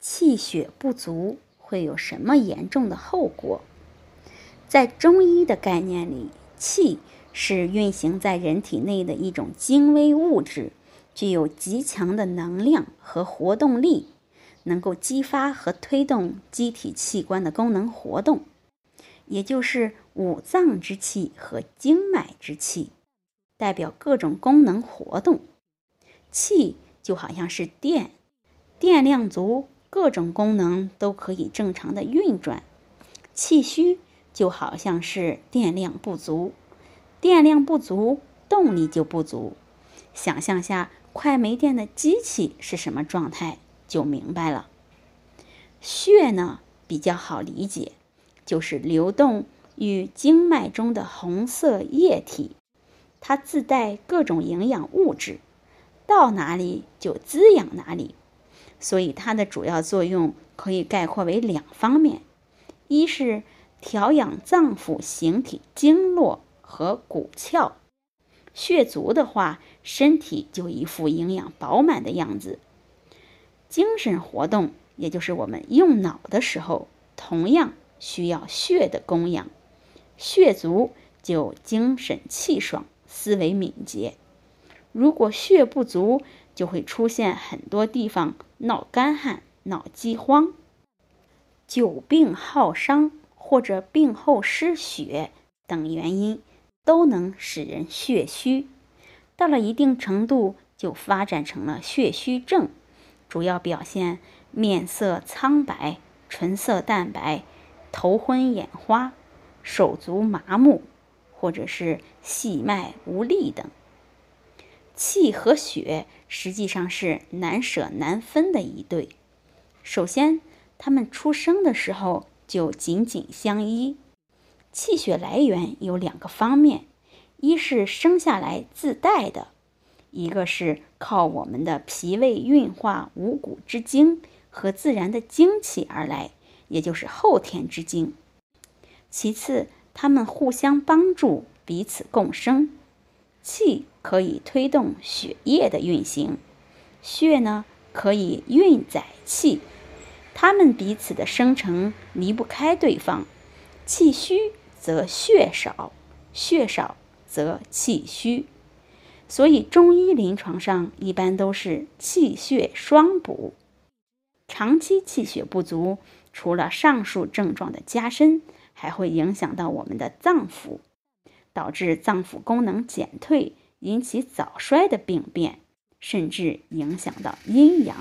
气血不足会有什么严重的后果？在中医的概念里，气是运行在人体内的一种精微物质，具有极强的能量和活动力，能够激发和推动机体器官的功能活动，也就是五脏之气和经脉之气，代表各种功能活动。气就好像是电，电量足。各种功能都可以正常的运转，气虚就好像是电量不足，电量不足，动力就不足。想象下快没电的机器是什么状态，就明白了。血呢比较好理解，就是流动于经脉中的红色液体，它自带各种营养物质，到哪里就滋养哪里。所以它的主要作用可以概括为两方面：一是调养脏腑形体经络和骨窍，血足的话，身体就一副营养饱满的样子；精神活动，也就是我们用脑的时候，同样需要血的供养。血足就精神气爽，思维敏捷。如果血不足，就会出现很多地方闹干旱、闹饥荒、久病耗伤或者病后失血等原因，都能使人血虚。到了一定程度，就发展成了血虚症，主要表现面色苍白、唇色淡白、头昏眼花、手足麻木，或者是细脉无力等。气和血实际上是难舍难分的一对。首先，他们出生的时候就紧紧相依。气血来源有两个方面，一是生下来自带的，一个是靠我们的脾胃运化五谷之精和自然的精气而来，也就是后天之精。其次，他们互相帮助，彼此共生。气可以推动血液的运行，血呢可以运载气，它们彼此的生成离不开对方。气虚则血少，血少则气虚，所以中医临床上一般都是气血双补。长期气血不足，除了上述症状的加深，还会影响到我们的脏腑。导致脏腑功能减退，引起早衰的病变，甚至影响到阴阳。